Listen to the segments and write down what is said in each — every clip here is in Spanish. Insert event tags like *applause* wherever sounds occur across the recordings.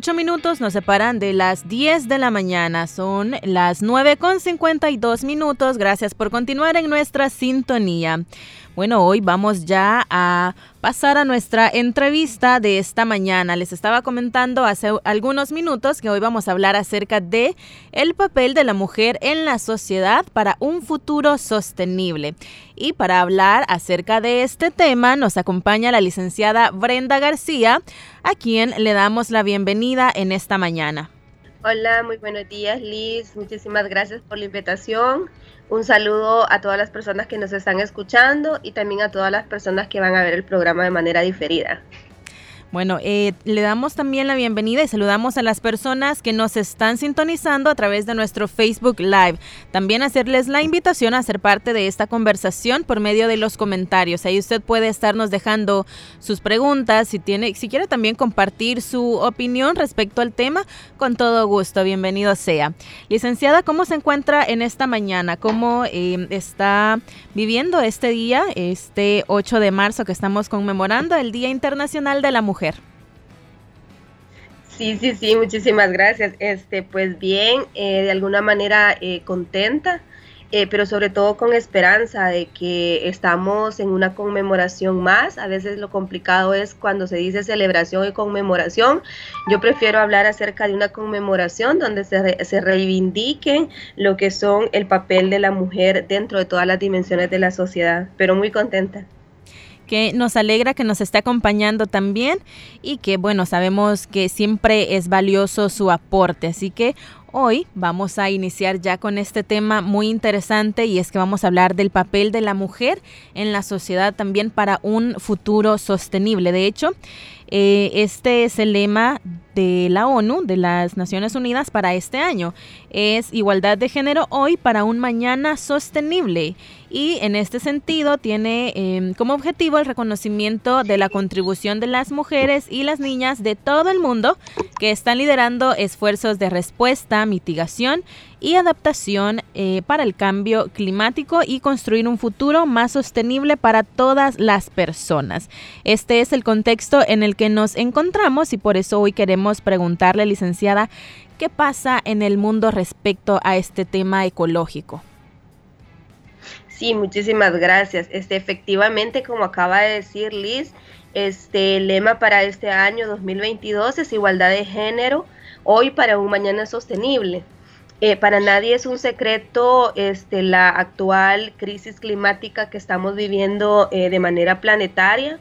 Ocho minutos nos separan de las 10 de la mañana. Son las 9 con 52 minutos. Gracias por continuar en nuestra sintonía. Bueno, hoy vamos ya a pasar a nuestra entrevista de esta mañana. Les estaba comentando hace algunos minutos que hoy vamos a hablar acerca de el papel de la mujer en la sociedad para un futuro sostenible. Y para hablar acerca de este tema nos acompaña la licenciada Brenda García, a quien le damos la bienvenida en esta mañana. Hola, muy buenos días Liz, muchísimas gracias por la invitación. Un saludo a todas las personas que nos están escuchando y también a todas las personas que van a ver el programa de manera diferida. Bueno, eh, le damos también la bienvenida y saludamos a las personas que nos están sintonizando a través de nuestro Facebook Live. También hacerles la invitación a ser parte de esta conversación por medio de los comentarios. Ahí usted puede estarnos dejando sus preguntas, si tiene, si quiere también compartir su opinión respecto al tema, con todo gusto. Bienvenido sea. Licenciada, ¿cómo se encuentra en esta mañana? ¿Cómo eh, está viviendo este día, este 8 de marzo que estamos conmemorando el Día Internacional de la Mujer? Sí, sí, sí, muchísimas gracias. Este, pues bien, eh, de alguna manera eh, contenta, eh, pero sobre todo con esperanza de que estamos en una conmemoración más. A veces lo complicado es cuando se dice celebración y conmemoración. Yo prefiero hablar acerca de una conmemoración donde se, se reivindiquen lo que son el papel de la mujer dentro de todas las dimensiones de la sociedad, pero muy contenta que nos alegra que nos esté acompañando también y que bueno, sabemos que siempre es valioso su aporte. Así que Hoy vamos a iniciar ya con este tema muy interesante y es que vamos a hablar del papel de la mujer en la sociedad también para un futuro sostenible. De hecho, eh, este es el lema de la ONU, de las Naciones Unidas para este año. Es igualdad de género hoy para un mañana sostenible. Y en este sentido tiene em, como objetivo el reconocimiento de la contribución de las mujeres y las niñas de todo el mundo que están liderando esfuerzos de respuesta, mitigación y adaptación eh, para el cambio climático y construir un futuro más sostenible para todas las personas. Este es el contexto en el que nos encontramos y por eso hoy queremos preguntarle, licenciada, ¿qué pasa en el mundo respecto a este tema ecológico? Sí, muchísimas gracias. Este, efectivamente, como acaba de decir Liz, este el lema para este año 2022 es igualdad de género, hoy para un mañana sostenible. Eh, para nadie es un secreto este, la actual crisis climática que estamos viviendo eh, de manera planetaria,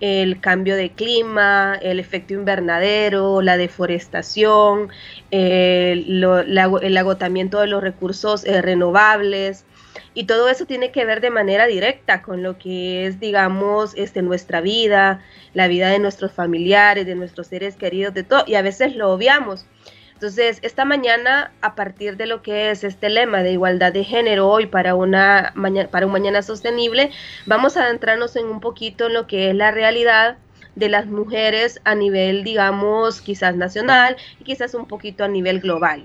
el cambio de clima, el efecto invernadero, la deforestación, el agotamiento de los recursos eh, renovables. Y todo eso tiene que ver de manera directa con lo que es, digamos, este, nuestra vida, la vida de nuestros familiares, de nuestros seres queridos, de todo. Y a veces lo obviamos. Entonces, esta mañana, a partir de lo que es este lema de igualdad de género hoy para, una para un mañana sostenible, vamos a adentrarnos en un poquito en lo que es la realidad de las mujeres a nivel, digamos, quizás nacional y quizás un poquito a nivel global.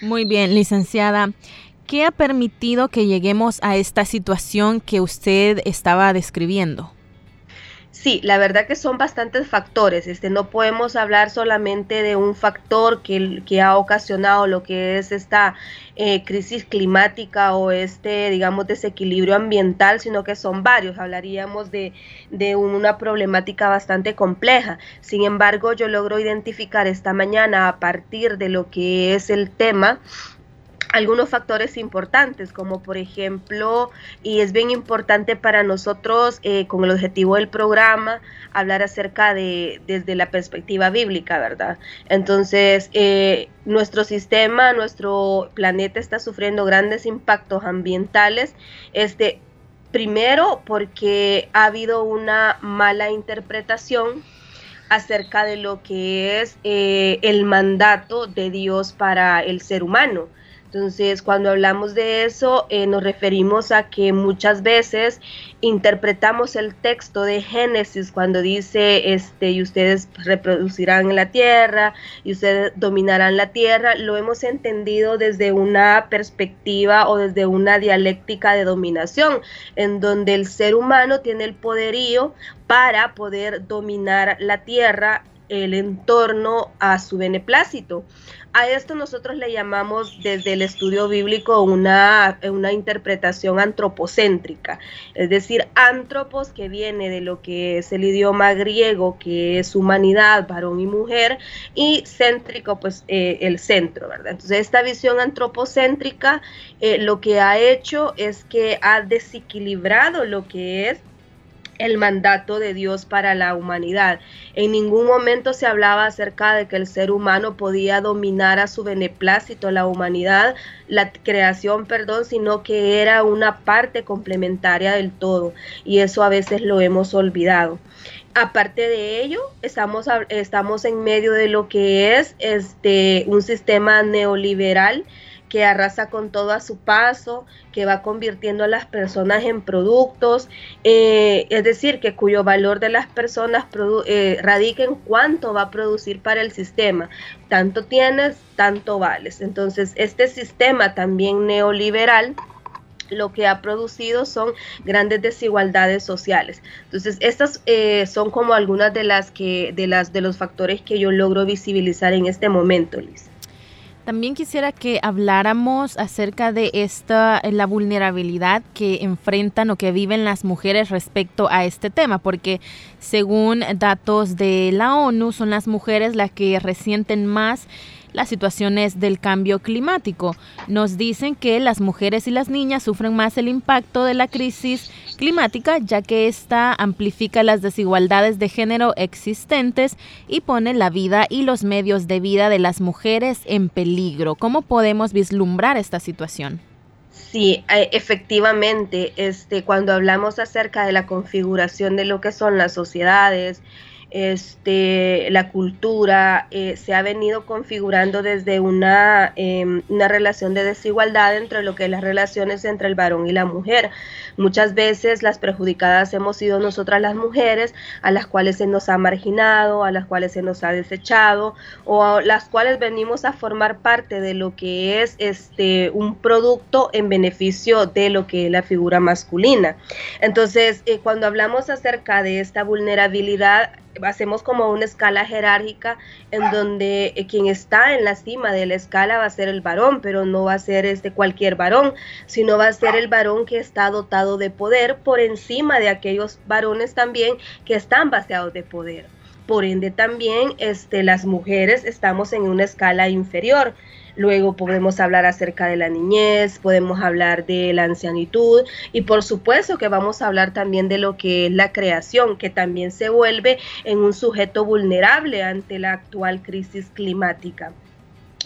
Muy bien, licenciada. ¿Qué ha permitido que lleguemos a esta situación que usted estaba describiendo? Sí, la verdad que son bastantes factores. Este, no podemos hablar solamente de un factor que, que ha ocasionado lo que es esta eh, crisis climática o este, digamos, desequilibrio ambiental, sino que son varios. Hablaríamos de, de una problemática bastante compleja. Sin embargo, yo logro identificar esta mañana a partir de lo que es el tema algunos factores importantes, como por ejemplo, y es bien importante para nosotros eh, con el objetivo del programa, hablar acerca de desde la perspectiva bíblica, ¿verdad? Entonces, eh, nuestro sistema, nuestro planeta está sufriendo grandes impactos ambientales, este, primero porque ha habido una mala interpretación acerca de lo que es eh, el mandato de Dios para el ser humano. Entonces, cuando hablamos de eso, eh, nos referimos a que muchas veces interpretamos el texto de Génesis cuando dice, este, y ustedes reproducirán la tierra, y ustedes dominarán la tierra, lo hemos entendido desde una perspectiva o desde una dialéctica de dominación, en donde el ser humano tiene el poderío para poder dominar la tierra el entorno a su beneplácito. A esto nosotros le llamamos desde el estudio bíblico una, una interpretación antropocéntrica, es decir, antropos que viene de lo que es el idioma griego, que es humanidad, varón y mujer, y céntrico, pues eh, el centro, ¿verdad? Entonces esta visión antropocéntrica eh, lo que ha hecho es que ha desequilibrado lo que es el mandato de Dios para la humanidad. En ningún momento se hablaba acerca de que el ser humano podía dominar a su beneplácito la humanidad, la creación, perdón, sino que era una parte complementaria del todo y eso a veces lo hemos olvidado. Aparte de ello, estamos, estamos en medio de lo que es este, un sistema neoliberal que arrasa con todo a su paso, que va convirtiendo a las personas en productos, eh, es decir, que cuyo valor de las personas eh, radica en cuánto va a producir para el sistema. Tanto tienes, tanto vales. Entonces, este sistema también neoliberal lo que ha producido son grandes desigualdades sociales. Entonces, estas eh, son como algunas de las que de las de los factores que yo logro visibilizar en este momento, Liz. También quisiera que habláramos acerca de esta la vulnerabilidad que enfrentan o que viven las mujeres respecto a este tema, porque según datos de la ONU son las mujeres las que resienten más las situaciones del cambio climático. Nos dicen que las mujeres y las niñas sufren más el impacto de la crisis climática, ya que esta amplifica las desigualdades de género existentes y pone la vida y los medios de vida de las mujeres en peligro. ¿Cómo podemos vislumbrar esta situación? Sí, eh, efectivamente, este, cuando hablamos acerca de la configuración de lo que son las sociedades, este, la cultura eh, se ha venido configurando desde una, em, una relación de desigualdad entre lo que es las relaciones entre el varón y la mujer. Muchas veces las perjudicadas hemos sido nosotras las mujeres, a las cuales se nos ha marginado, a las cuales se nos ha desechado, o a las cuales venimos a formar parte de lo que es este, un producto en beneficio de lo que es la figura masculina. Entonces, eh, cuando hablamos acerca de esta vulnerabilidad, hacemos como una escala jerárquica en donde eh, quien está en la cima de la escala va a ser el varón, pero no va a ser este cualquier varón, sino va a ser el varón que está dotado de poder por encima de aquellos varones también que están baseados de poder. Por ende también este, las mujeres estamos en una escala inferior. Luego podemos hablar acerca de la niñez, podemos hablar de la ancianitud y por supuesto que vamos a hablar también de lo que es la creación, que también se vuelve en un sujeto vulnerable ante la actual crisis climática.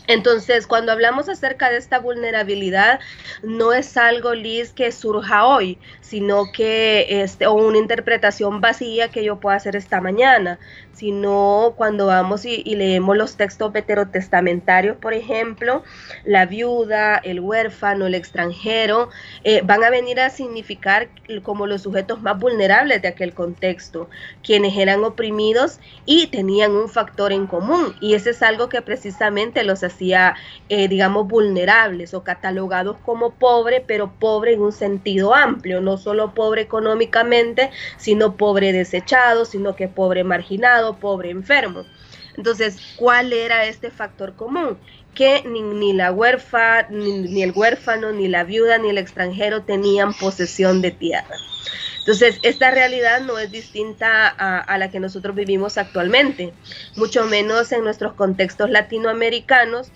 Entonces, cuando hablamos acerca de esta vulnerabilidad, no es algo, Liz, que surja hoy, sino que, este, o una interpretación vacía que yo pueda hacer esta mañana, sino cuando vamos y, leemos los textos veterotestamentarios, por ejemplo, la viuda, el huérfano, el extranjero, eh, van a venir a significar como los sujetos más vulnerables de aquel contexto, quienes eran oprimidos y tenían un factor en común, y ese es algo que precisamente los hacía, eh, digamos, vulnerables o catalogados como pobre, pero pobre en un sentido amplio, no solo pobre económicamente, sino pobre desechado, sino que pobre marginado, pobre enfermo. Entonces, ¿cuál era este factor común? Que ni, la huérfana, ni, el huérfano, ni la viuda, ni el extranjero tenían posesión de tierra. Entonces, esta realidad no es distinta a, a, la que nosotros vivimos actualmente, mucho menos en nuestros contextos latinoamericanos,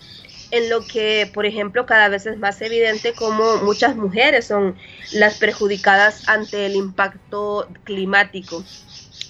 en lo que, por ejemplo, cada vez es más evidente como muchas mujeres son las perjudicadas ante el impacto climático.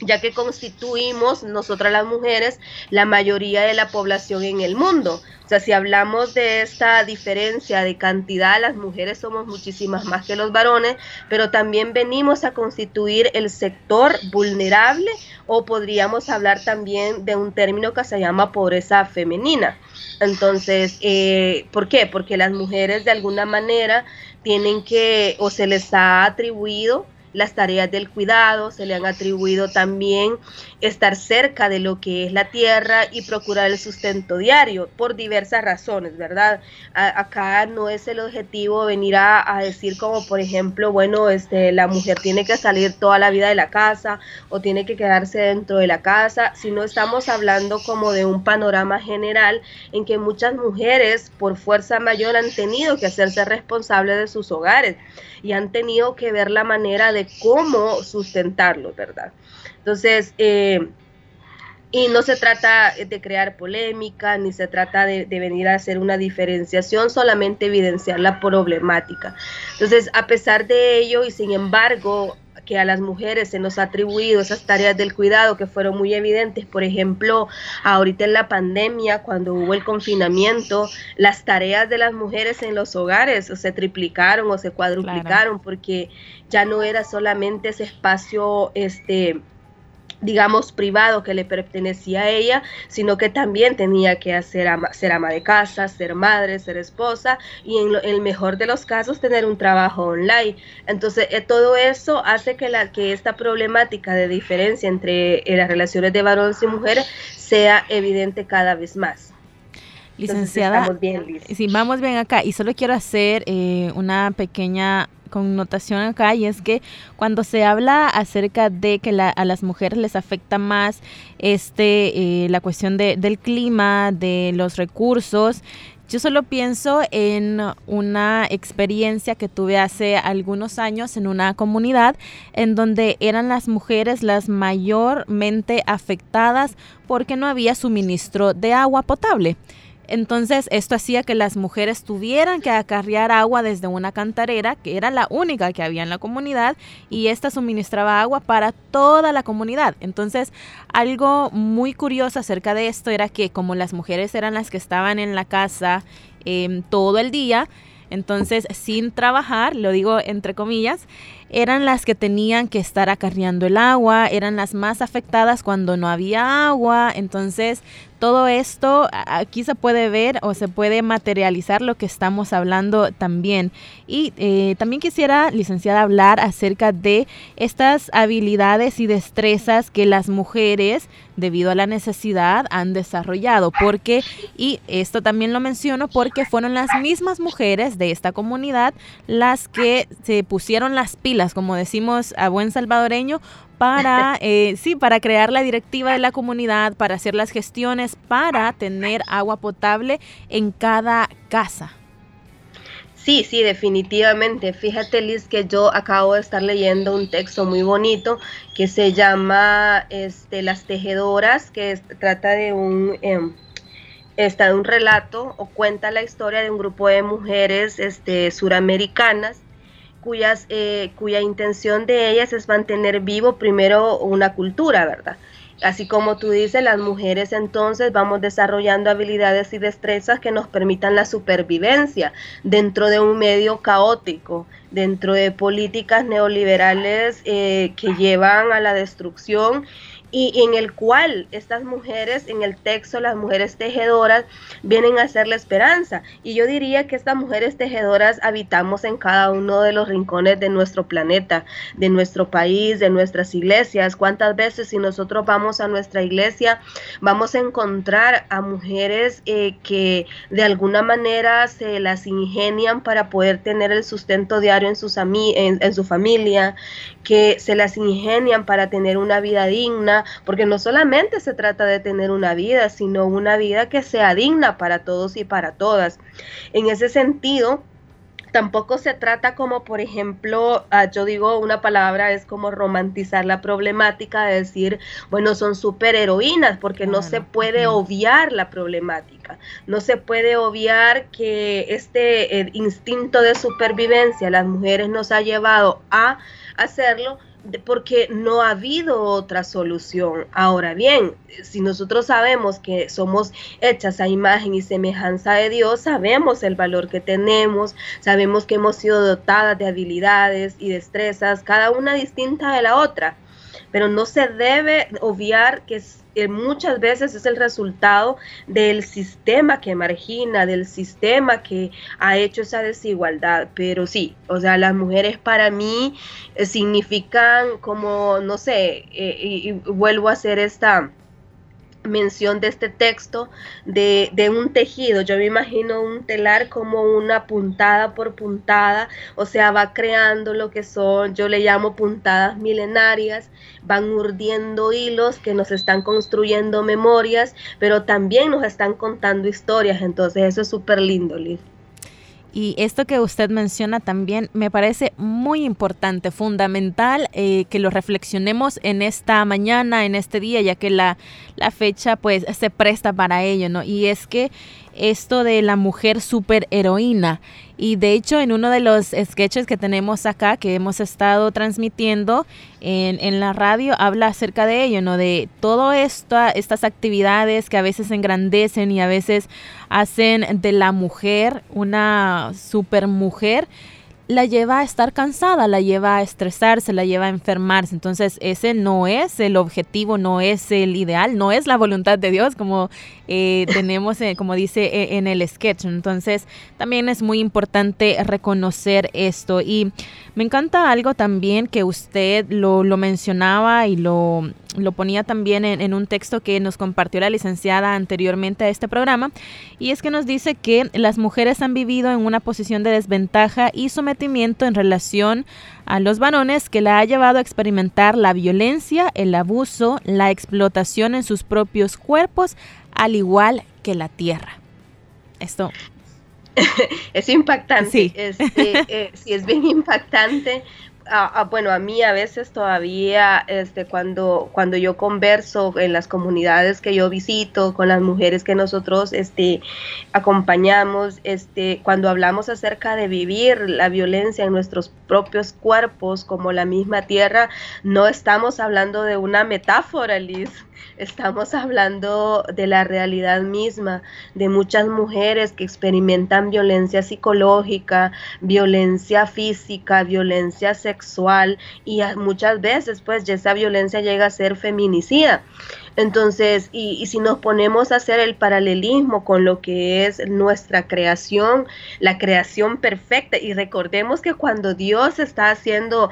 Ya que constituimos nosotras las mujeres la mayoría de la población en el mundo. O sea, si hablamos de esta diferencia de cantidad, las mujeres somos muchísimas más que los varones, pero también venimos a constituir el sector vulnerable o podríamos hablar también de un término que se llama pobreza femenina. Entonces, eh, ¿por qué? Porque las mujeres de alguna manera tienen que o se les ha atribuido las tareas del cuidado, se le han atribuido también estar cerca de lo que es la tierra y procurar el sustento diario por diversas razones, ¿verdad? acá no es el objetivo venir a, decir como por ejemplo, bueno, este, la mujer tiene que salir toda la vida de la casa o tiene que quedarse dentro de la casa, sino estamos hablando como de un panorama general en que muchas mujeres por fuerza mayor han tenido que hacerse responsables de sus hogares y han tenido que ver la manera de cómo sustentarlo, ¿verdad? Entonces, eh, y no se trata de crear polémica, ni se trata de, venir a hacer una diferenciación, solamente evidenciar la problemática. Entonces, a pesar de ello, y sin embargo, que a las mujeres se nos ha atribuido esas tareas del cuidado que fueron muy evidentes. Por ejemplo, ahorita en la pandemia, cuando hubo el confinamiento, las tareas de las mujeres en los hogares se triplicaron o se cuadruplicaron porque ya no era solamente ese espacio este digamos, privado que le pertenecía a ella, sino que también tenía que hacer ser ama de casa, ser madre, ser esposa y en, el mejor de los casos tener un trabajo online. Entonces, eh, todo eso hace que, la, que esta problemática de diferencia entre eh, las relaciones de varones y mujeres sea evidente cada vez más. Licenciada, vamos bien, sí, vamos bien acá y solo quiero hacer eh, una pequeña connotación acá y es que cuando se habla acerca de que a las mujeres les afecta más este eh, la cuestión de, del clima, de los recursos, yo solo pienso en una experiencia que tuve hace algunos años en una comunidad en donde eran las mujeres las mayormente afectadas porque no había suministro de agua potable. Entonces, esto hacía que las mujeres tuvieran que acarrear agua desde una cantarera, que era la única que había en la comunidad, y esta suministraba agua para toda la comunidad. Entonces, algo muy curioso acerca de esto era que como las mujeres eran las que estaban en la casa em, todo el día, entonces sin trabajar, lo digo entre comillas, eran las que tenían que estar acarreando el agua, eran las más afectadas cuando no había agua, entonces todo esto aquí se puede ver o se puede materializar lo que estamos hablando también. Y eh, también quisiera, licenciada, hablar acerca de estas habilidades y destrezas que las mujeres, debido a la necesidad, han desarrollado. Porque, y esto también lo menciono porque fueron las mismas mujeres de esta comunidad las que se pusieron las pilas, como decimos a buen salvadoreño, para, eh, sí, para crear la directiva de la comunidad, para hacer las gestiones, para tener agua potable en cada casa. Sí, sí, definitivamente. Fíjate, Liz, que yo acabo de estar leyendo un texto muy bonito que se llama este, Las Tejedoras, que trata de un, em, de un relato o cuenta la historia de un grupo de mujeres este, suramericanas cuyas, eh, cuya intención de ellas es mantener vivo primero una cultura, ¿verdad? Así como tú dices, las mujeres entonces vamos desarrollando habilidades y destrezas que nos permitan la supervivencia dentro de un medio caótico, dentro de políticas neoliberales eh, que llevan a la destrucción y en el cual estas mujeres, en el texto, las mujeres tejedoras, vienen a ser la esperanza. Y yo diría que estas mujeres tejedoras habitamos en cada uno de los rincones de nuestro planeta, de nuestro país, de nuestras iglesias. ¿Cuántas veces si nosotros vamos a nuestra iglesia, vamos a encontrar a mujeres eh, que de alguna manera se las ingenian para poder tener el sustento diario en, sus en su familia, que se las ingenian para tener una vida digna? Porque no solamente se trata de tener una vida, sino una vida que sea digna para todos y para todas. En ese sentido, tampoco se trata como, por ejemplo, ah, yo digo una palabra, es como romantizar la problemática de decir, bueno, son superheroínas, porque no se puede obviar la problemática, no se puede obviar que este eh, instinto de supervivencia las mujeres nos ha llevado a hacerlo, porque no ha habido otra solución. Ahora bien, si nosotros sabemos que somos hechas a imagen y semejanza de Dios, sabemos el valor que tenemos, sabemos que hemos sido dotadas de habilidades y destrezas, cada una distinta de la otra. Pero no se debe obviar que muchas veces es el resultado del sistema que margina, del sistema que ha hecho esa desigualdad. Pero sí, o sea, las mujeres para mí eh, significan como, no sé, eh, y vuelvo a hacer esta mención de este texto de, un tejido. Yo me imagino un telar como una puntada por puntada, o sea, va creando lo que son, yo le llamo puntadas milenarias, van urdiendo hilos que nos están construyendo memorias, pero también nos están contando historias. Entonces, eso es súper lindo, Liz. Y esto que usted menciona también me parece muy importante, fundamental eh, que lo reflexionemos en esta mañana, en este día, ya que la, la fecha pues se presta para ello, ¿no? Y es que esto de la mujer super heroína. Y de hecho, en uno de los sketches que tenemos acá, que hemos estado transmitiendo en, en la radio, habla acerca de ello, ¿no? De todo esto, estas actividades que a veces engrandecen y a veces hacen de la mujer una super mujer la lleva a estar cansada, la lleva a estresarse, la lleva a enfermarse. Entonces ese no es el objetivo, no es el ideal, no es la voluntad de Dios como eh, tenemos, eh, como dice eh, en el sketch. Entonces también es muy importante reconocer esto. Y me encanta algo también que usted lo, lo mencionaba y lo, lo ponía también en, en, un texto que nos compartió la licenciada anteriormente a este programa. Y es que nos dice que las mujeres han vivido en una posición de desventaja y sometimiento en relación a los varones que la ha llevado a experimentar la violencia, el abuso, la explotación en sus propios cuerpos, al igual que la tierra. Esto *laughs* es impactante. Sí. Este, eh, sí, es bien *laughs* impactante bueno, a mí a veces todavía, este, cuando, cuando yo converso en las comunidades que yo visito, con las mujeres que nosotros este, acompañamos, este, cuando hablamos acerca de vivir la violencia en nuestros propios cuerpos como la misma tierra, no estamos hablando de una metáfora, Liz. *laughs* Estamos hablando de la realidad misma, de muchas mujeres que experimentan violencia psicológica, violencia física, violencia sexual y muchas veces pues esa violencia llega a ser feminicida. Entonces, y, y, si nos ponemos a hacer el paralelismo con lo que es nuestra creación, la creación perfecta, y recordemos que cuando Dios está haciendo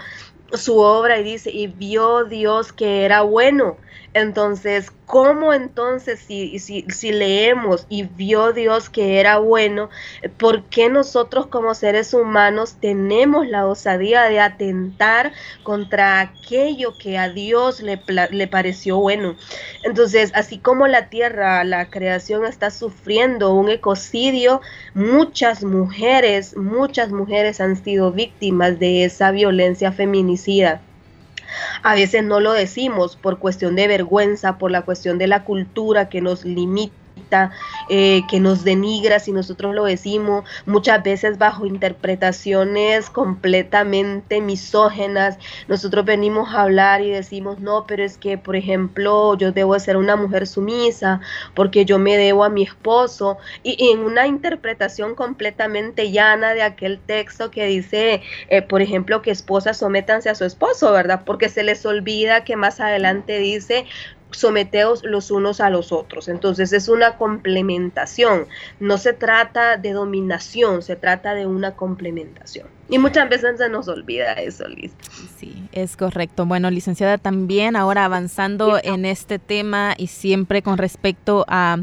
su obra y dice, y vio Dios que era bueno, entonces, ¿cómo entonces si, si, si, leemos y vio Dios que era bueno, por qué nosotros como seres humanos tenemos la osadía de atentar contra aquello que a Dios le, le pareció bueno? Entonces, así como la tierra, la creación está sufriendo un ecocidio, muchas mujeres, muchas mujeres han sido víctimas de esa violencia feminicida. A veces no lo decimos por cuestión de vergüenza, por la cuestión de la cultura que nos limita eh, que nos denigra si nosotros lo decimos, muchas veces bajo interpretaciones completamente misógenas. Nosotros venimos a hablar y decimos, no, pero es que, por ejemplo, yo debo ser una mujer sumisa porque yo me debo a mi esposo. Y, en una interpretación completamente llana de aquel texto que dice, eh, por ejemplo, que esposas sométanse a su esposo, ¿verdad? Porque se les olvida que más adelante dice, someteos los unos a los otros. Entonces es una complementación, no se trata de dominación, se trata de una complementación. Y muchas veces se nos olvida eso, Liz. Sí, es correcto. Bueno, licenciada, también ahora avanzando en este tema y siempre con respecto a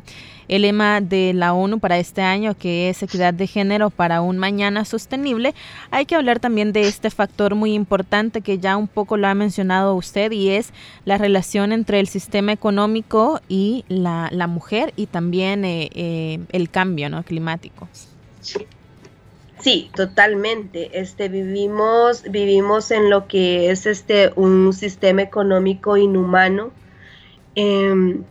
el lema de la ONU para este año, que es equidad de género para un mañana sostenible, hay que hablar también de este factor muy importante que ya un poco lo ha mencionado usted y es la relación entre el sistema económico y la, mujer y también eh, eh, el cambio ¿no? climático. Sí, totalmente. Este vivimos vivimos en lo que es este un sistema económico inhumano. Em,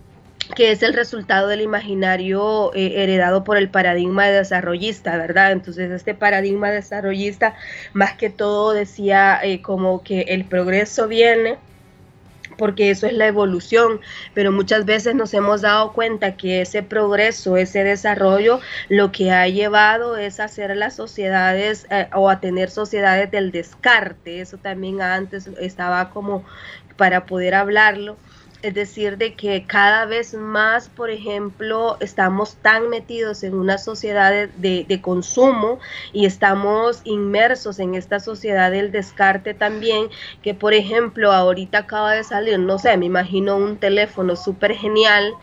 que es el resultado del imaginario eh, heredado por el paradigma desarrollista, ¿verdad? Entonces este paradigma desarrollista más que todo decía eh, como que el progreso viene porque eso es la evolución, pero muchas veces nos hemos dado cuenta que ese progreso, ese desarrollo, lo que ha llevado es a hacer las sociedades eh, o a tener sociedades del descarte, eso también antes estaba como para poder hablarlo es decir, de que cada vez más, por ejemplo, estamos tan metidos en una sociedad de, consumo y estamos inmersos en esta sociedad del descarte también, que por ejemplo, ahorita acaba de salir, no sé, me imagino un teléfono súper genial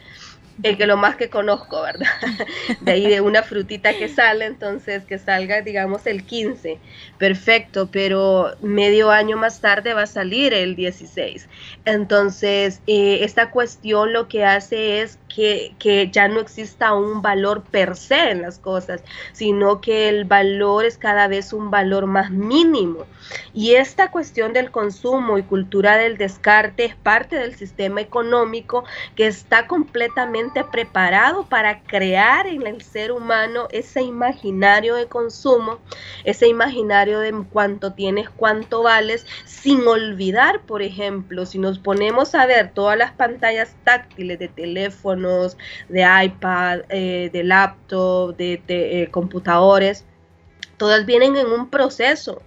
el que lo más que conozco, ¿verdad? *laughs* De ahí de una frutita que sale, entonces que salga, digamos, el 15. Perfecto, pero medio año más tarde va a salir el 16. Entonces, eh, esta cuestión lo que hace es que, que, ya no exista un valor per se en las cosas, sino que el valor es cada vez un valor más mínimo. Y esta cuestión del consumo y cultura del descarte es parte del sistema económico que está completamente preparado para crear en el ser humano ese imaginario de consumo, ese imaginario de cuánto tienes, cuánto vales, sin olvidar, por ejemplo, si nos ponemos a ver todas las pantallas táctiles de de iPad, eh, de laptop, de, eh, computadores, todas vienen en un proceso.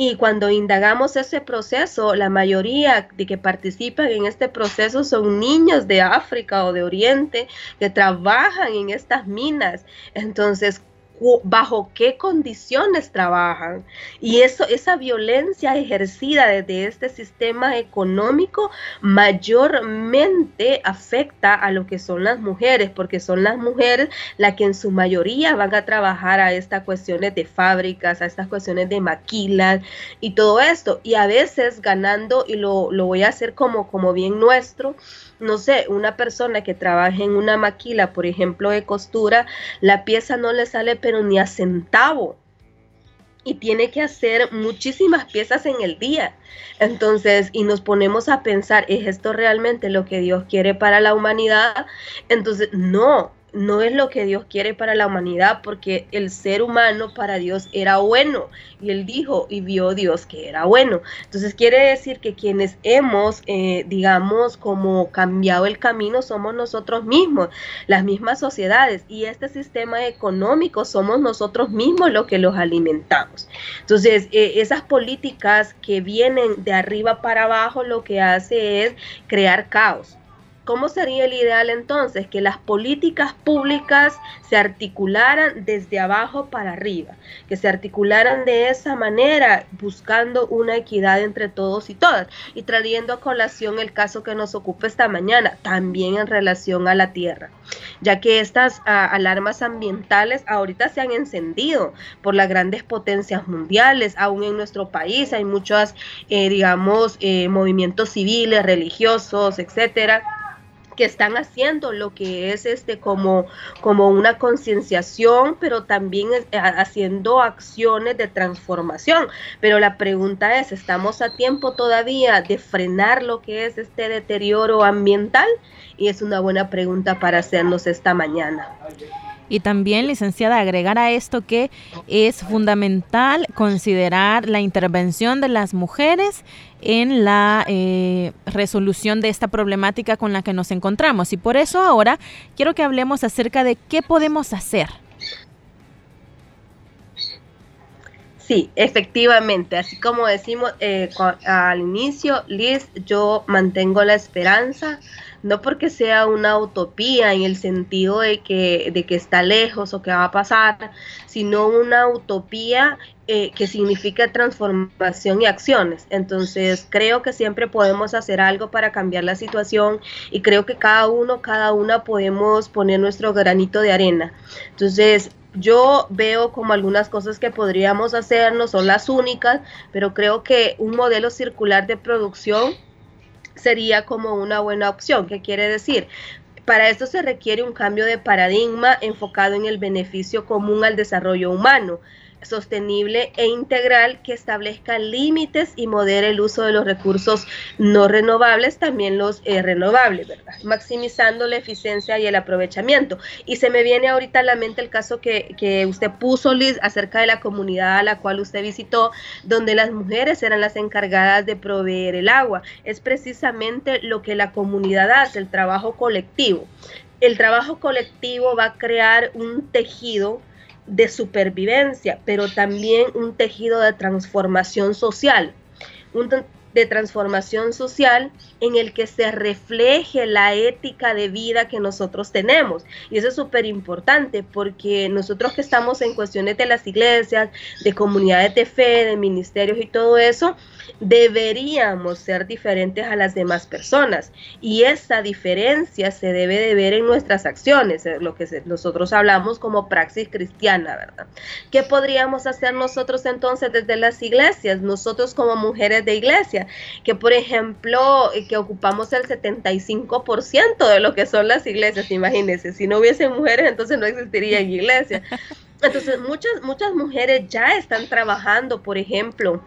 Y cuando indagamos ese proceso, la mayoría de que participan en este proceso son niños de África o de Oriente que trabajan en estas minas. Entonces, bajo qué condiciones trabajan. Y eso, esa violencia ejercida desde este sistema económico mayormente afecta a lo que son las mujeres, porque son las mujeres las que en su mayoría van a trabajar a estas cuestiones de fábricas, a estas cuestiones de maquilas y todo esto. Y a veces ganando, y lo, lo voy a hacer como, como bien nuestro, no sé, una persona que trabaja en una maquila, por ejemplo, de costura, la pieza no le sale pero ni a centavo. Y tiene que hacer muchísimas piezas en el día. Entonces, y nos ponemos a pensar, ¿es esto realmente lo que Dios quiere para la humanidad? Entonces, no, no es lo que Dios quiere para la humanidad, porque el ser humano para Dios era bueno. Y él dijo y vio Dios que era bueno. Entonces quiere decir que quienes hemos, eh, digamos, como cambiado el camino somos nosotros mismos, las mismas sociedades. Y este sistema económico somos nosotros mismos los que los alimentamos. Entonces, eh, esas políticas que vienen de arriba para abajo lo que hace es crear caos ¿Cómo sería el ideal entonces? Que las políticas públicas se articularan desde abajo para arriba, que se articularan de esa manera, buscando una equidad entre todos y todas, y trayendo a colación el caso que nos ocupa esta mañana, también en relación a la tierra, ya que estas ah, alarmas ambientales ahorita se han encendido por las grandes potencias mundiales, aún en nuestro país hay muchos, eh, digamos, eh, movimientos civiles, religiosos, etcétera que están haciendo lo que es este como, como una concienciación, pero también eh, haciendo acciones de transformación. Pero la pregunta es, ¿estamos a tiempo todavía de frenar lo que es este deterioro ambiental? Y es una buena pregunta para hacernos esta mañana. Y también, licenciada, agregar a esto que es fundamental considerar la intervención de las mujeres en la eh, resolución de esta problemática con la que nos encontramos. Y por eso ahora quiero que hablemos acerca de qué podemos hacer. Sí, efectivamente, así como decimos eh, al inicio, Liz, yo mantengo la esperanza, no porque sea una utopía en el sentido de que, de que está lejos o que va a pasar, sino una utopía eh, que significa transformación y acciones. Entonces, creo que siempre podemos hacer algo para cambiar la situación y creo que cada uno, cada una podemos poner nuestro granito de arena. Entonces, yo veo como algunas cosas que podríamos hacer, no son las únicas, pero creo que un modelo circular de producción sería como una buena opción. ¿Qué quiere decir? Para esto se requiere un cambio de paradigma enfocado en el beneficio común al desarrollo humano. Sostenible e integral que establezca límites y modere el uso de los recursos no renovables, también los eh, renovables, ¿verdad? Maximizando la eficiencia y el aprovechamiento. Y se me viene ahorita a la mente el caso que, que usted puso, Liz, acerca de la comunidad a la cual usted visitó, donde las mujeres eran las encargadas de proveer el agua. Es precisamente lo que la comunidad hace, el trabajo colectivo. El trabajo colectivo va a crear un tejido de supervivencia, pero también un tejido de transformación social, un de transformación social en el que se refleje la ética de vida que nosotros tenemos. Y eso es súper importante porque nosotros que estamos en cuestiones de las iglesias, de comunidades de fe, de ministerios y todo eso, deberíamos ser diferentes a las demás personas y esa diferencia se debe de ver en nuestras acciones, eh, lo que nosotros hablamos como praxis cristiana, ¿verdad? ¿Qué podríamos hacer nosotros entonces desde las iglesias, nosotros como mujeres de iglesia, que por ejemplo, eh, que ocupamos el 75% de lo que son las iglesias, imagínense, si no hubiesen mujeres entonces no existirían iglesias. *laughs* Entonces muchas, muchas mujeres ya están trabajando, por ejemplo,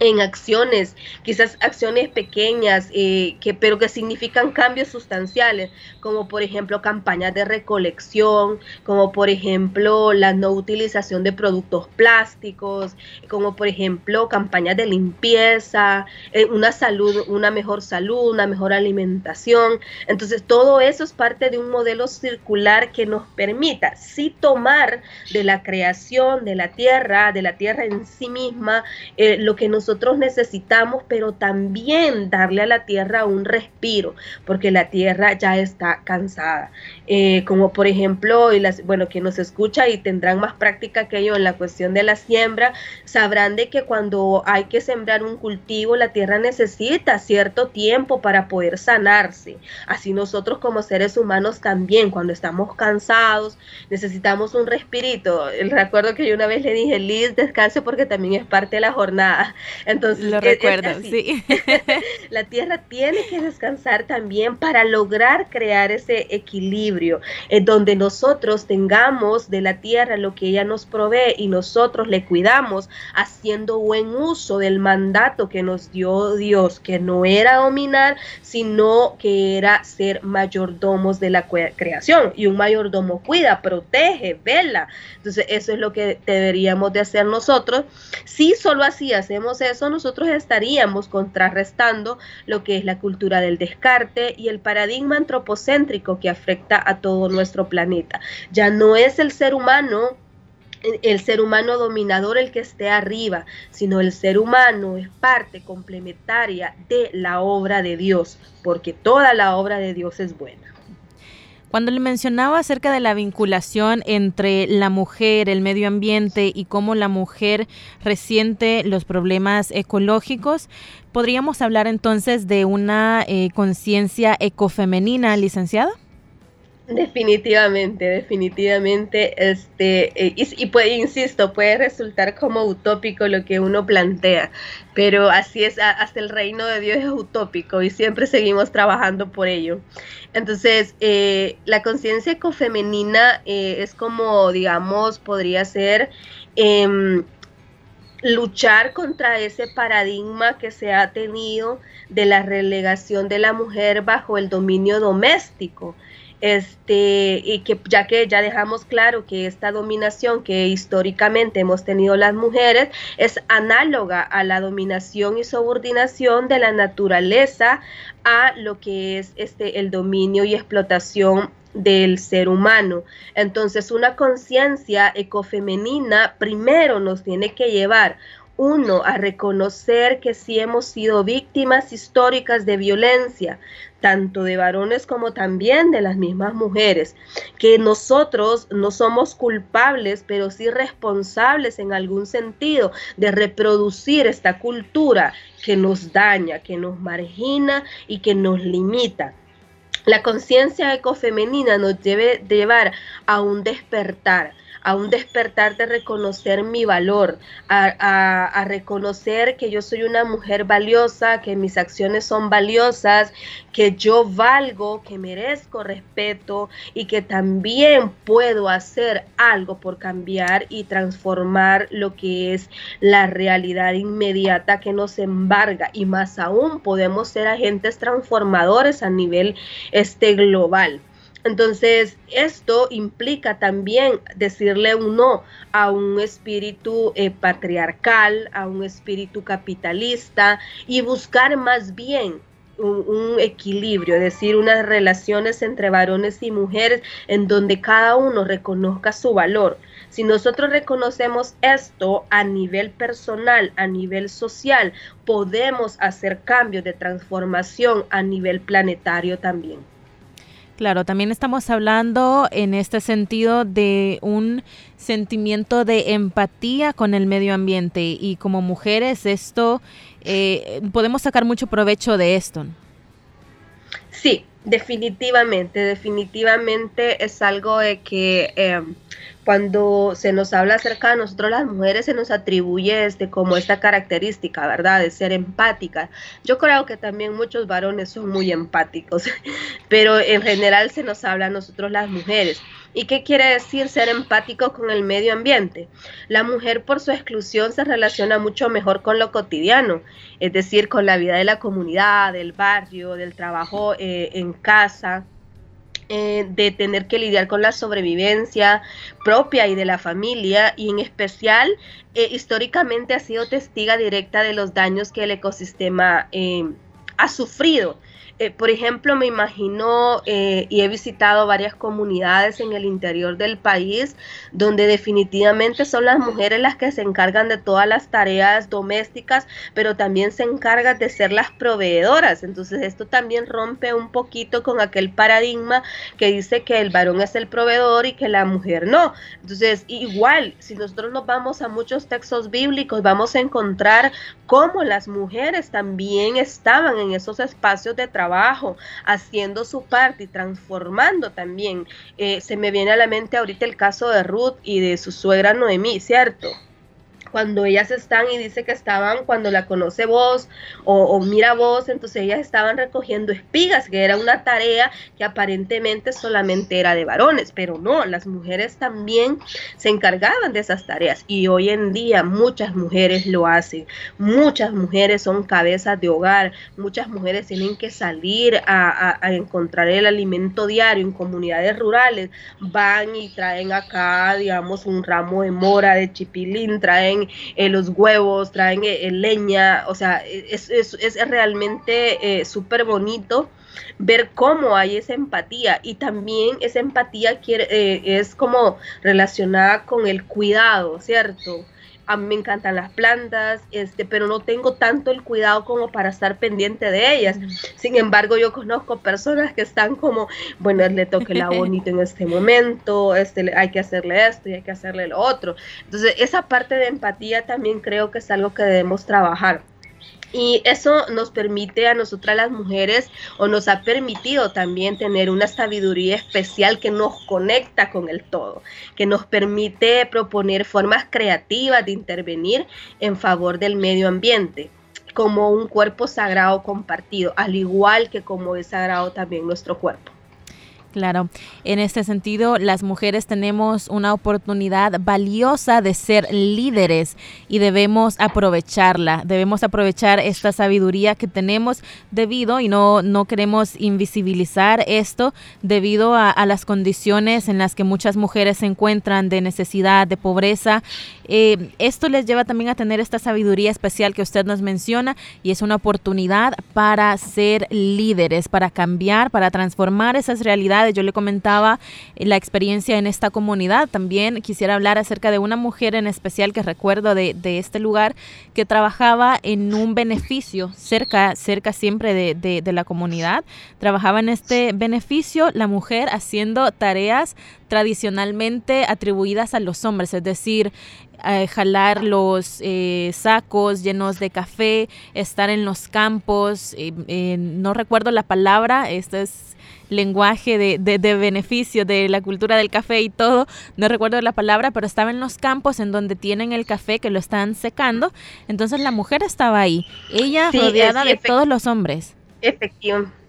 en acciones, quizás acciones pequeñas, eh, que, pero que significan cambios sustanciales, como por ejemplo campañas de recolección, como por ejemplo la no utilización de productos plásticos, como por ejemplo campañas de limpieza, eh, una salud, una mejor salud, una mejor alimentación. Entonces todo eso es parte de un modelo circular que nos permita sí tomar de la creación de la tierra, de la tierra en sí misma, eh, lo que nos nosotros necesitamos, pero también darle a la tierra un respiro, porque la tierra ya está cansada. Eh, como por ejemplo, y las, bueno, quien nos escucha y tendrán más práctica que yo en la cuestión de la siembra, sabrán de que cuando hay que sembrar un cultivo, la tierra necesita cierto tiempo para poder sanarse. Así nosotros como seres humanos también, cuando estamos cansados, necesitamos un respirito. El recuerdo que yo una vez le dije, Liz, descanse porque también es parte de la jornada. Entonces, lo recuerdo, sí. *laughs* la tierra tiene que descansar también para lograr crear ese equilibrio, en donde nosotros tengamos de la tierra lo que ella nos provee y nosotros le cuidamos haciendo buen uso del mandato que nos dio Dios, que no era dominar, sino que era ser mayordomos de la creación. Y un mayordomo cuida, protege, vela. Entonces, eso es lo que deberíamos de hacer nosotros. Si solo así hacemos eso, nosotros estaríamos contrarrestando lo que es la cultura del descarte y el paradigma antropocéntrico que afecta a todo nuestro planeta. Ya no es el ser humano el ser humano dominador el que esté arriba, sino el ser humano es parte complementaria de la obra de Dios, porque toda la obra de Dios es buena. Cuando le mencionaba acerca de la vinculación entre la mujer, el medio ambiente y cómo la mujer resiente los problemas ecológicos, ¿podríamos hablar entonces de una eh, conciencia ecofemenina, licenciada? Definitivamente, definitivamente, este, eh, y, puede, insisto, puede resultar como utópico lo que uno plantea, pero así es, hasta el reino de Dios es utópico y siempre seguimos trabajando por ello. Entonces, eh, la conciencia ecofemenina eh, es como, digamos, podría ser em, luchar contra ese paradigma que se ha tenido de la relegación de la mujer bajo el dominio doméstico este, y que ya que ya dejamos claro que esta dominación que históricamente hemos tenido las mujeres es análoga a la dominación y subordinación de la naturaleza a lo que es este el dominio y explotación del ser humano. Entonces, una conciencia ecofemenina primero nos tiene que llevar uno, a reconocer que sí hemos sido víctimas históricas de violencia, tanto de varones como también de las mismas mujeres, que nosotros no somos culpables, pero sí responsables en algún sentido de reproducir esta cultura que nos daña, que nos margina y que nos limita. La conciencia ecofemenina nos debe llevar a un despertar, a un despertar de reconocer mi valor, a, reconocer que yo soy una mujer valiosa, que mis acciones son valiosas, que yo valgo, que merezco respeto y que también puedo hacer algo por cambiar y transformar lo que es la realidad inmediata que nos embarga y más aún podemos ser agentes transformadores a nivel este global. Entonces, esto implica también decirle un no a un espíritu eh, patriarcal, a un espíritu capitalista y buscar más bien un, equilibrio, es decir, unas relaciones entre varones y mujeres en donde cada uno reconozca su valor. Si nosotros reconocemos esto a nivel personal, a nivel social, podemos hacer cambios de transformación a nivel planetario también. Claro, también estamos hablando en este sentido de un sentimiento de empatía con el medio ambiente y como mujeres esto eh, podemos sacar mucho provecho de esto. Sí, definitivamente, definitivamente es algo de que em, cuando se nos habla acerca de nosotros las mujeres se nos atribuye este como esta característica, ¿verdad? De ser empáticas. Yo creo que también muchos varones son muy empáticos, *laughs* pero en general se nos habla a nosotros las mujeres. ¿Y qué quiere decir ser empático con el medio ambiente? La mujer por su exclusión se relaciona mucho mejor con lo cotidiano, es decir, con la vida de la comunidad, del barrio, del trabajo eh, en casa, eh, de tener que lidiar con la sobrevivencia propia y de la familia y en especial eh, históricamente ha sido testiga directa de los daños que el ecosistema ha sufrido eh, por ejemplo, me imagino eh, y he visitado varias comunidades en el interior del país donde definitivamente son las mujeres las que se encargan de todas las tareas domésticas, pero también se encargan de ser las proveedoras. Entonces esto también rompe un poquito con aquel paradigma que dice que el varón es el proveedor y que la mujer no. Entonces igual, si nosotros nos vamos a muchos textos bíblicos, vamos a encontrar cómo las mujeres también estaban en esos espacios de trabajo haciendo su parte y transformando también. Eh, se me viene a la mente ahorita el caso de Ruth y de su suegra Noemí, ¿cierto? Cuando ellas están y dice que estaban cuando la conoce vos o, mira vos, entonces ellas estaban recogiendo espigas, que era una tarea que aparentemente solamente era de varones, pero no, las mujeres también se encargaban de esas tareas y hoy en día muchas mujeres lo hacen, muchas mujeres son cabezas de hogar, muchas mujeres tienen que salir a, encontrar el alimento diario en comunidades rurales, van y traen acá, digamos, un ramo de mora, de chipilín, traen eh, los huevos, traen eh, leña, o sea, es, es, realmente eh, súper bonito ver cómo hay esa empatía y también esa empatía quiere, es como relacionada con el cuidado, ¿cierto? A mí me encantan las plantas, este, pero no tengo tanto el cuidado como para estar pendiente de ellas. Sin embargo, yo conozco personas que están como, bueno, le toque la *laughs* bonito en este momento, este, hay que hacerle esto y hay que hacerle lo otro. Entonces, esa parte de empatía también creo que es algo que debemos trabajar. Y eso nos permite a nosotras las mujeres o nos ha permitido también tener una sabiduría especial que nos conecta con el todo, que nos permite proponer formas creativas de intervenir en favor del medio ambiente como un cuerpo sagrado compartido, al igual que como es sagrado también nuestro cuerpo. Claro, en este sentido, las mujeres tenemos una oportunidad valiosa de ser líderes y debemos aprovecharla. Debemos aprovechar esta sabiduría que tenemos debido, y no, no queremos invisibilizar esto, debido a, las condiciones en las que muchas mujeres se encuentran de necesidad, de pobreza. Eh, esto les lleva también a tener esta sabiduría especial que usted nos menciona y es una oportunidad para ser líderes, para cambiar, para transformar esas realidades yo le comentaba eh, la experiencia en esta comunidad. También quisiera hablar acerca de una mujer en especial que recuerdo de, este lugar que trabajaba en un beneficio cerca, cerca siempre de, la comunidad. Trabajaba en este beneficio la mujer haciendo tareas tradicionalmente atribuidas a los hombres, es decir, eh, jalar los eh, sacos llenos de café, estar en los campos, no recuerdo la palabra, esto es lenguaje de, de, beneficio de la cultura del café y todo, no recuerdo la palabra, pero estaba en los campos en donde tienen el café que lo están secando, entonces la mujer estaba ahí, ella rodeada de todos los hombres. Efectivamente.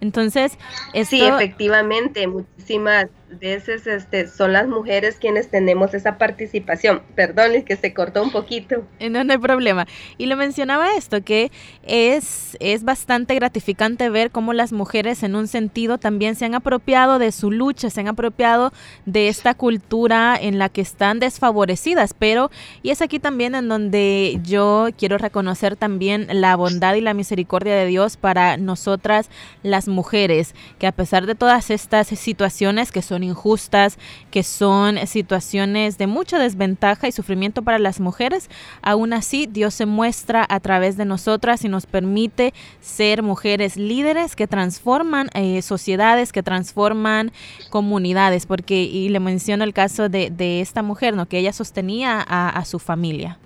Entonces, sí, efectivamente, muchísimas veces este, son las mujeres quienes tenemos esa participación. Perdón, es que se cortó un poquito. Eh, no, no hay problema. Y lo mencionaba esto, que es, es bastante gratificante ver cómo las mujeres en un sentido también se han apropiado de su lucha, se han apropiado de esta cultura en la que están desfavorecidas. Pero, y es aquí también en donde yo quiero reconocer también la bondad y la misericordia de Dios para nosotras las mujeres, que a pesar de todas estas situaciones que son injustas, que son situaciones de mucha desventaja y sufrimiento para las mujeres, aún así Dios se muestra a través de nosotras y nos permite ser mujeres líderes que transforman eh, sociedades, que transforman comunidades, porque, y le menciono el caso de, esta mujer, ¿no? que ella sostenía a su familia.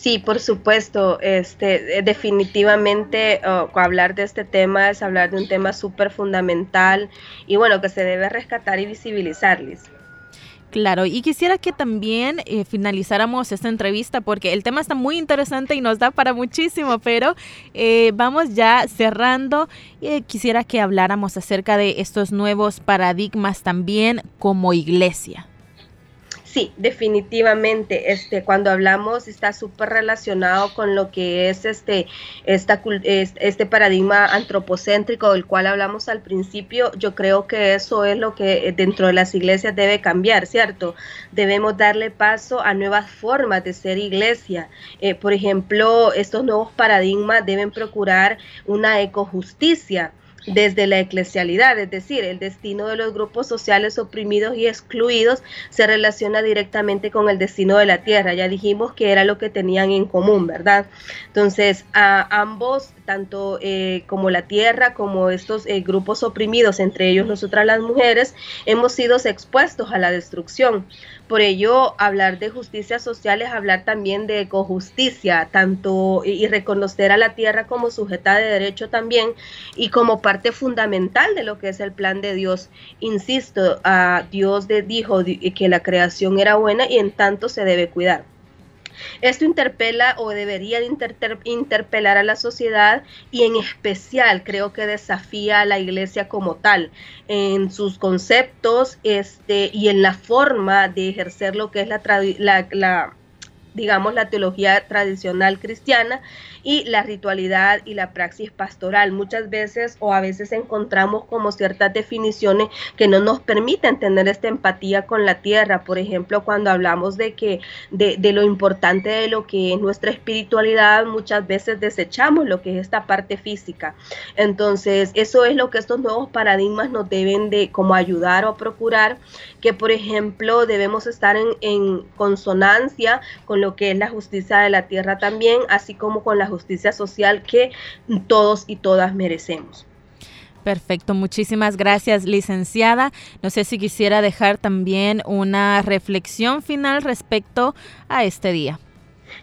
Sí, por supuesto. Este, eh, definitivamente oh, hablar de este tema es hablar de un tema súper fundamental y bueno, que se debe rescatar y visibilizar, Liz. Claro, y quisiera que también eh, finalizáramos esta entrevista porque el tema está muy interesante y nos da para muchísimo, pero eh, vamos ya cerrando. y quisiera que habláramos acerca de estos nuevos paradigmas también como iglesia. Sí, definitivamente. Este, cuando hablamos está súper relacionado con lo que es este, esta, este paradigma antropocéntrico del cual hablamos al principio. Yo creo que eso es lo que eh, dentro de las iglesias debe cambiar, ¿cierto? Debemos darle paso a nuevas formas de ser iglesia. Eh, por ejemplo, estos nuevos paradigmas deben procurar una ecojusticia desde la eclesialidad, es decir, el destino de los grupos sociales oprimidos y excluidos se relaciona directamente con el destino de la tierra. Ya dijimos que era lo que tenían en común, ¿verdad? Entonces, a ambos, tanto eh, como la tierra, como estos eh, grupos oprimidos, entre ellos nosotras las mujeres, hemos sido expuestos a la destrucción. Por ello, hablar de justicia social es hablar también de ecojusticia, tanto y reconocer a la tierra como sujeta de derecho también y como parte fundamental de lo que es el plan de Dios. Insisto, a Dios dijo que la creación era buena y en tanto se debe cuidar. Esto interpela o debería interpelar a la sociedad y en especial creo que desafía a la iglesia como tal en sus conceptos este, y en la forma de ejercer lo que es la, la digamos, la teología tradicional cristiana y la ritualidad y la praxis pastoral. Muchas veces o a veces encontramos como ciertas definiciones que no nos permiten tener esta empatía con la tierra. Por ejemplo, cuando hablamos de que de, de lo importante de lo que es nuestra espiritualidad, muchas veces desechamos lo que es esta parte física. Entonces, eso es lo que estos nuevos paradigmas nos deben de como ayudar o procurar, que por ejemplo debemos estar en, en consonancia con lo que es la justicia de la tierra también, así como con la justicia social que todos y todas merecemos. Perfecto, muchísimas gracias, licenciada. No sé si quisiera dejar también una reflexión final respecto a este día.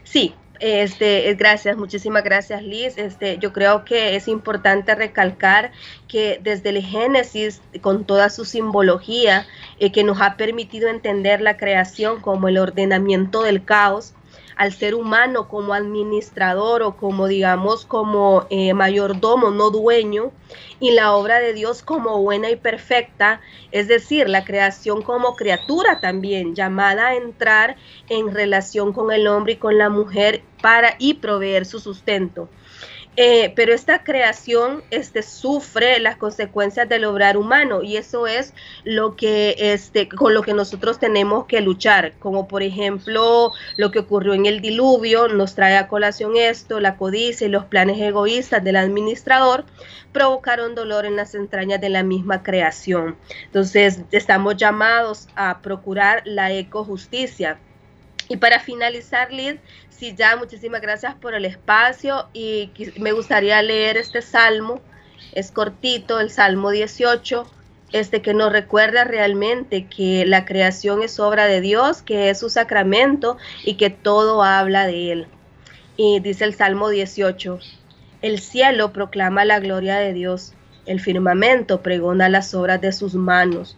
Sí, este, gracias, muchísimas gracias Liz. Este, yo creo que es importante recalcar que desde el Génesis, con toda su simbología, eh, que nos ha permitido entender la creación como el ordenamiento del caos, al ser humano como administrador o como digamos como eh, mayordomo, no dueño, y la obra de Dios como buena y perfecta, es decir, la creación como criatura también, llamada a entrar en relación con el hombre y con la mujer para y proveer su sustento. Eh, pero esta creación este, sufre las consecuencias del obrar humano y eso es lo que este, con lo que nosotros tenemos que luchar, como por ejemplo lo que ocurrió en el diluvio, nos trae a colación esto, la codicia y los planes egoístas del administrador provocaron dolor en las entrañas de la misma creación. Entonces estamos llamados a procurar la ecojusticia. Y para finalizar, Liz, Sí, ya, muchísimas gracias por el espacio y me gustaría leer este salmo. Es cortito, el Salmo 18. este que nos recuerda realmente que la creación es obra de Dios, que es su sacramento y que todo habla de él. Y dice el Salmo 18, el cielo proclama la gloria de Dios, el firmamento pregona las obras de sus manos.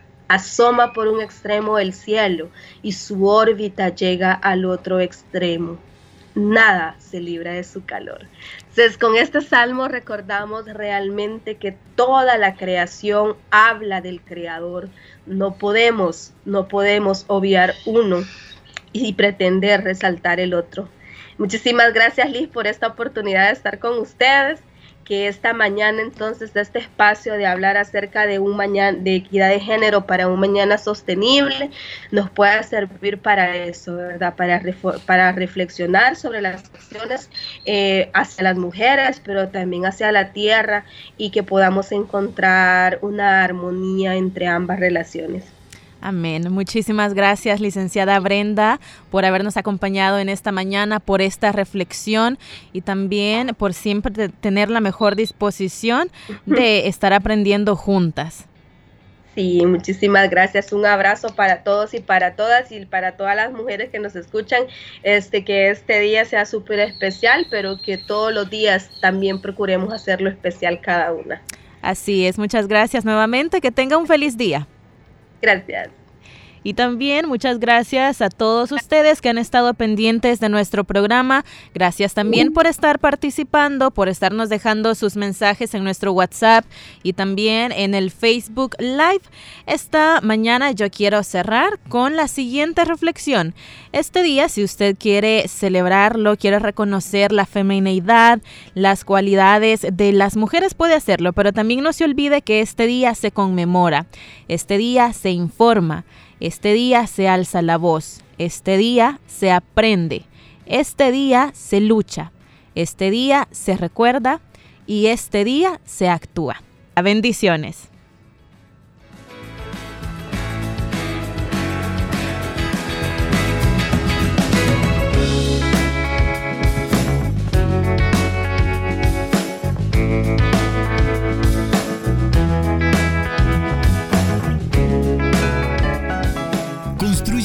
Asoma por un extremo el cielo y su órbita llega al otro extremo nada se libra de su calor. Entonces, con este salmo recordamos realmente que toda la creación habla del Creador. No podemos, no podemos obviar uno y pretender resaltar el otro. Muchísimas gracias Liz por esta oportunidad de estar con ustedes que esta mañana entonces de este espacio de hablar acerca de un mañana de equidad de género para un mañana sostenible nos pueda servir para eso, ¿verdad? Para, para reflexionar sobre las acciones eh, hacia las mujeres, pero también hacia la tierra y que podamos encontrar una armonía entre ambas relaciones. Amén. Muchísimas gracias, licenciada Brenda, por habernos acompañado en esta mañana, por esta reflexión y también por siempre tener la mejor disposición de *laughs* estar aprendiendo juntas. Sí, muchísimas gracias. Un abrazo para todos y para todas y para todas las mujeres que nos escuchan. Este que este día sea súper especial, pero que todos los días también procuremos hacerlo especial cada una. Así es. Muchas gracias nuevamente. Que tenga un feliz día. Gracias. Y también muchas gracias a todos ustedes que han estado pendientes de nuestro programa. Gracias también por estar participando, por estarnos dejando sus mensajes en nuestro WhatsApp y también en el Facebook Live. Esta mañana yo quiero cerrar con la siguiente reflexión. Este día, si usted quiere celebrarlo, quiere reconocer la femineidad, las cualidades de las mujeres, puede hacerlo, pero también no se olvide que este día se conmemora, este día se informa. Este día se alza la voz, este día se aprende, este día se lucha, este día se recuerda. Y este día se actúa. A